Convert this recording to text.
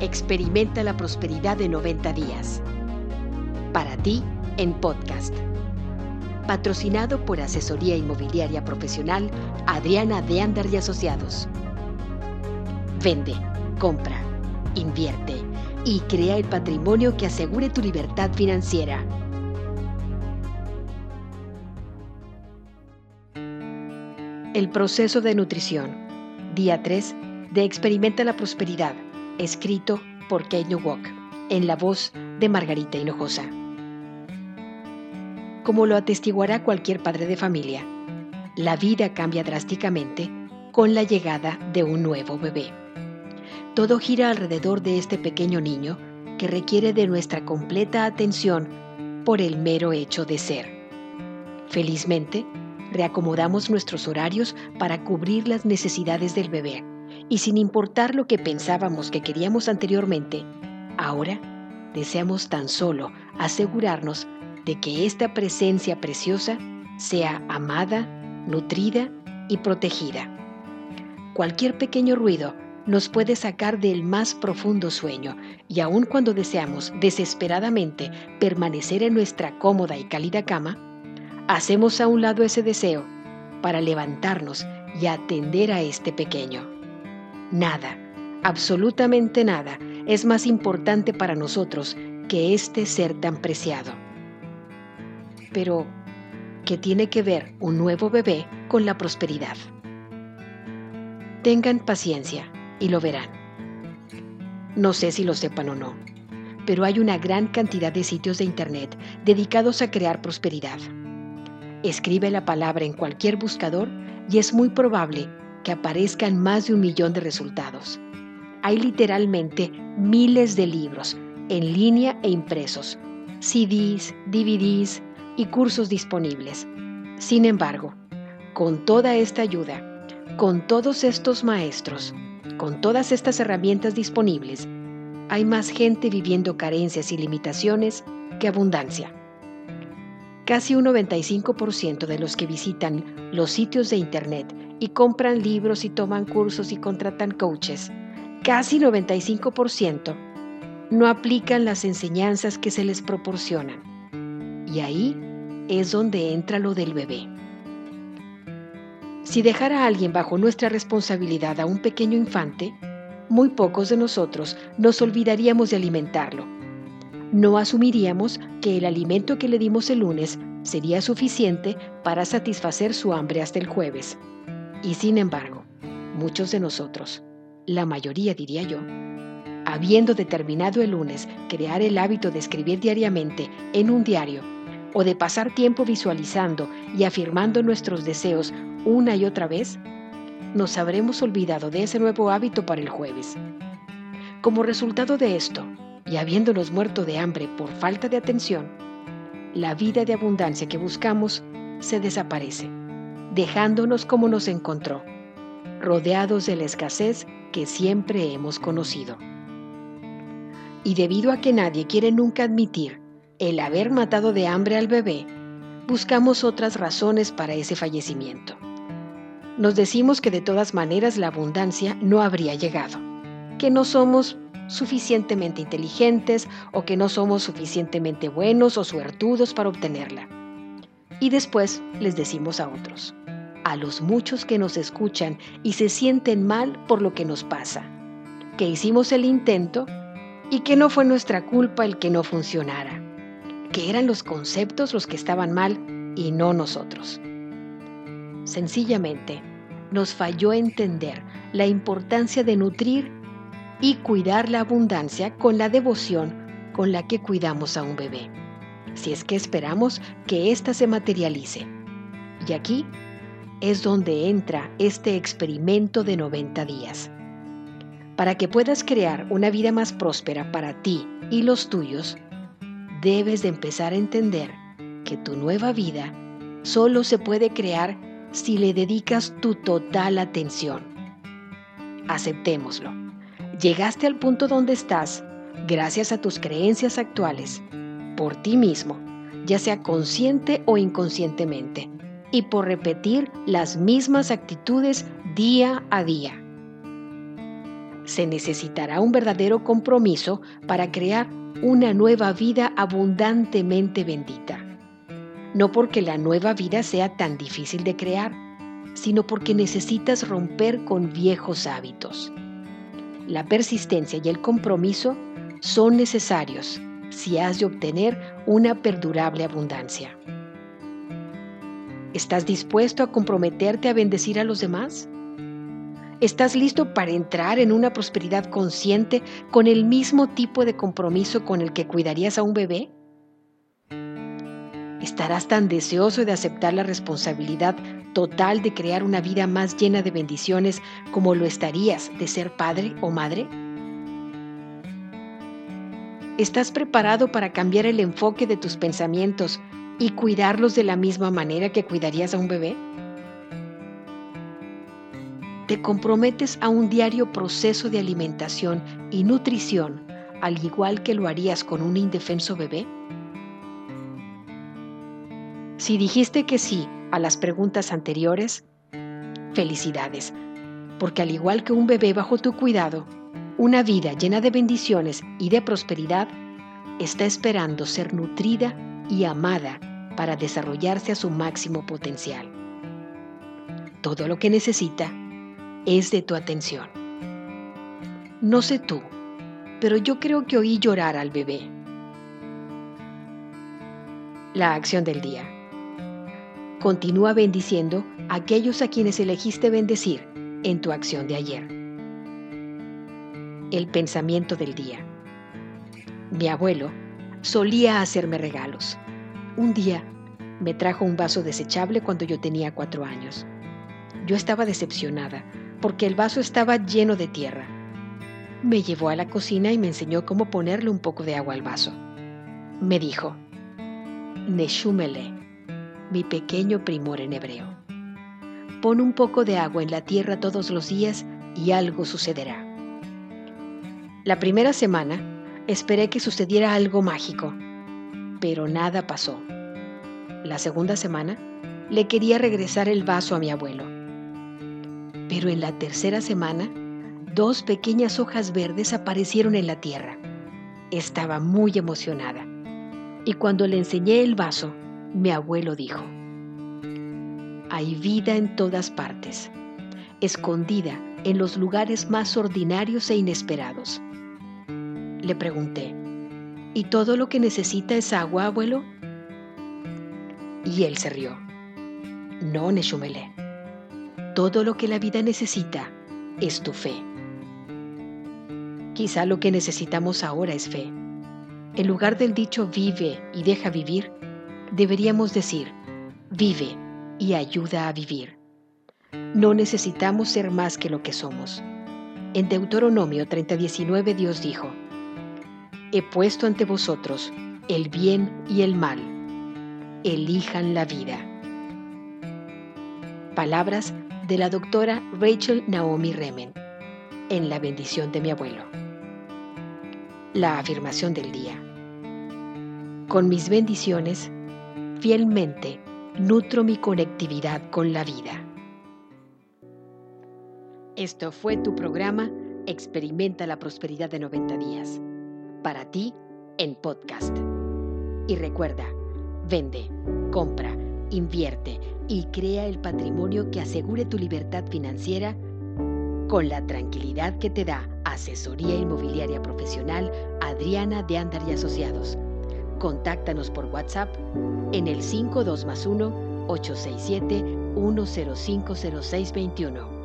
Experimenta la prosperidad de 90 días. Para ti, en podcast. Patrocinado por Asesoría Inmobiliaria Profesional Adriana de Andar y Asociados. Vende, compra, invierte y crea el patrimonio que asegure tu libertad financiera. El proceso de nutrición. Día 3 de Experimenta la Prosperidad, escrito por Kenyo Walk, en la voz de Margarita Hinojosa. Como lo atestiguará cualquier padre de familia, la vida cambia drásticamente con la llegada de un nuevo bebé. Todo gira alrededor de este pequeño niño que requiere de nuestra completa atención por el mero hecho de ser. Felizmente, reacomodamos nuestros horarios para cubrir las necesidades del bebé y sin importar lo que pensábamos que queríamos anteriormente, ahora deseamos tan solo asegurarnos de que esta presencia preciosa sea amada, nutrida y protegida. Cualquier pequeño ruido nos puede sacar del más profundo sueño y aun cuando deseamos desesperadamente permanecer en nuestra cómoda y cálida cama, hacemos a un lado ese deseo para levantarnos y atender a este pequeño. Nada, absolutamente nada, es más importante para nosotros que este ser tan preciado. Pero, ¿qué tiene que ver un nuevo bebé con la prosperidad? Tengan paciencia y lo verán. No sé si lo sepan o no, pero hay una gran cantidad de sitios de Internet dedicados a crear prosperidad. Escribe la palabra en cualquier buscador y es muy probable que aparezcan más de un millón de resultados. Hay literalmente miles de libros en línea e impresos, CDs, DVDs y cursos disponibles. Sin embargo, con toda esta ayuda, con todos estos maestros, con todas estas herramientas disponibles, hay más gente viviendo carencias y limitaciones que abundancia. Casi un 95% de los que visitan los sitios de Internet y compran libros y toman cursos y contratan coaches, casi 95% no aplican las enseñanzas que se les proporcionan. Y ahí es donde entra lo del bebé. Si dejara a alguien bajo nuestra responsabilidad a un pequeño infante, muy pocos de nosotros nos olvidaríamos de alimentarlo no asumiríamos que el alimento que le dimos el lunes sería suficiente para satisfacer su hambre hasta el jueves. Y sin embargo, muchos de nosotros, la mayoría diría yo, habiendo determinado el lunes crear el hábito de escribir diariamente en un diario o de pasar tiempo visualizando y afirmando nuestros deseos una y otra vez, nos habremos olvidado de ese nuevo hábito para el jueves. Como resultado de esto, y habiéndonos muerto de hambre por falta de atención, la vida de abundancia que buscamos se desaparece, dejándonos como nos encontró, rodeados de la escasez que siempre hemos conocido. Y debido a que nadie quiere nunca admitir el haber matado de hambre al bebé, buscamos otras razones para ese fallecimiento. Nos decimos que de todas maneras la abundancia no habría llegado, que no somos suficientemente inteligentes o que no somos suficientemente buenos o suertudos para obtenerla. Y después les decimos a otros, a los muchos que nos escuchan y se sienten mal por lo que nos pasa, que hicimos el intento y que no fue nuestra culpa el que no funcionara, que eran los conceptos los que estaban mal y no nosotros. Sencillamente, nos falló entender la importancia de nutrir y cuidar la abundancia con la devoción con la que cuidamos a un bebé, si es que esperamos que ésta se materialice. Y aquí es donde entra este experimento de 90 días. Para que puedas crear una vida más próspera para ti y los tuyos, debes de empezar a entender que tu nueva vida solo se puede crear si le dedicas tu total atención. Aceptémoslo Llegaste al punto donde estás gracias a tus creencias actuales, por ti mismo, ya sea consciente o inconscientemente, y por repetir las mismas actitudes día a día. Se necesitará un verdadero compromiso para crear una nueva vida abundantemente bendita. No porque la nueva vida sea tan difícil de crear, sino porque necesitas romper con viejos hábitos. La persistencia y el compromiso son necesarios si has de obtener una perdurable abundancia. ¿Estás dispuesto a comprometerte a bendecir a los demás? ¿Estás listo para entrar en una prosperidad consciente con el mismo tipo de compromiso con el que cuidarías a un bebé? ¿Estarás tan deseoso de aceptar la responsabilidad total de crear una vida más llena de bendiciones como lo estarías de ser padre o madre? ¿Estás preparado para cambiar el enfoque de tus pensamientos y cuidarlos de la misma manera que cuidarías a un bebé? ¿Te comprometes a un diario proceso de alimentación y nutrición al igual que lo harías con un indefenso bebé? Si dijiste que sí a las preguntas anteriores, felicidades, porque al igual que un bebé bajo tu cuidado, una vida llena de bendiciones y de prosperidad está esperando ser nutrida y amada para desarrollarse a su máximo potencial. Todo lo que necesita es de tu atención. No sé tú, pero yo creo que oí llorar al bebé. La acción del día. Continúa bendiciendo a aquellos a quienes elegiste bendecir en tu acción de ayer. El pensamiento del día. Mi abuelo solía hacerme regalos. Un día me trajo un vaso desechable cuando yo tenía cuatro años. Yo estaba decepcionada porque el vaso estaba lleno de tierra. Me llevó a la cocina y me enseñó cómo ponerle un poco de agua al vaso. Me dijo, Neshumele, mi pequeño primor en hebreo. Pon un poco de agua en la tierra todos los días y algo sucederá. La primera semana esperé que sucediera algo mágico, pero nada pasó. La segunda semana le quería regresar el vaso a mi abuelo. Pero en la tercera semana, dos pequeñas hojas verdes aparecieron en la tierra. Estaba muy emocionada. Y cuando le enseñé el vaso, mi abuelo dijo, hay vida en todas partes, escondida en los lugares más ordinarios e inesperados. Le pregunté, ¿y todo lo que necesita es agua, abuelo? Y él se rió. No, Neshumele. Todo lo que la vida necesita es tu fe. Quizá lo que necesitamos ahora es fe. En lugar del dicho vive y deja vivir, deberíamos decir, vive y ayuda a vivir. No necesitamos ser más que lo que somos. En Deuteronomio 30:19 Dios dijo, He puesto ante vosotros el bien y el mal. Elijan la vida. Palabras de la doctora Rachel Naomi Remen en La bendición de mi abuelo. La afirmación del día. Con mis bendiciones, fielmente nutro mi conectividad con la vida. Esto fue tu programa Experimenta la Prosperidad de 90 días. Para ti, en podcast. Y recuerda, vende, compra, invierte y crea el patrimonio que asegure tu libertad financiera con la tranquilidad que te da Asesoría Inmobiliaria Profesional Adriana de Andar y Asociados Contáctanos por WhatsApp en el 52 más 1 867 1050621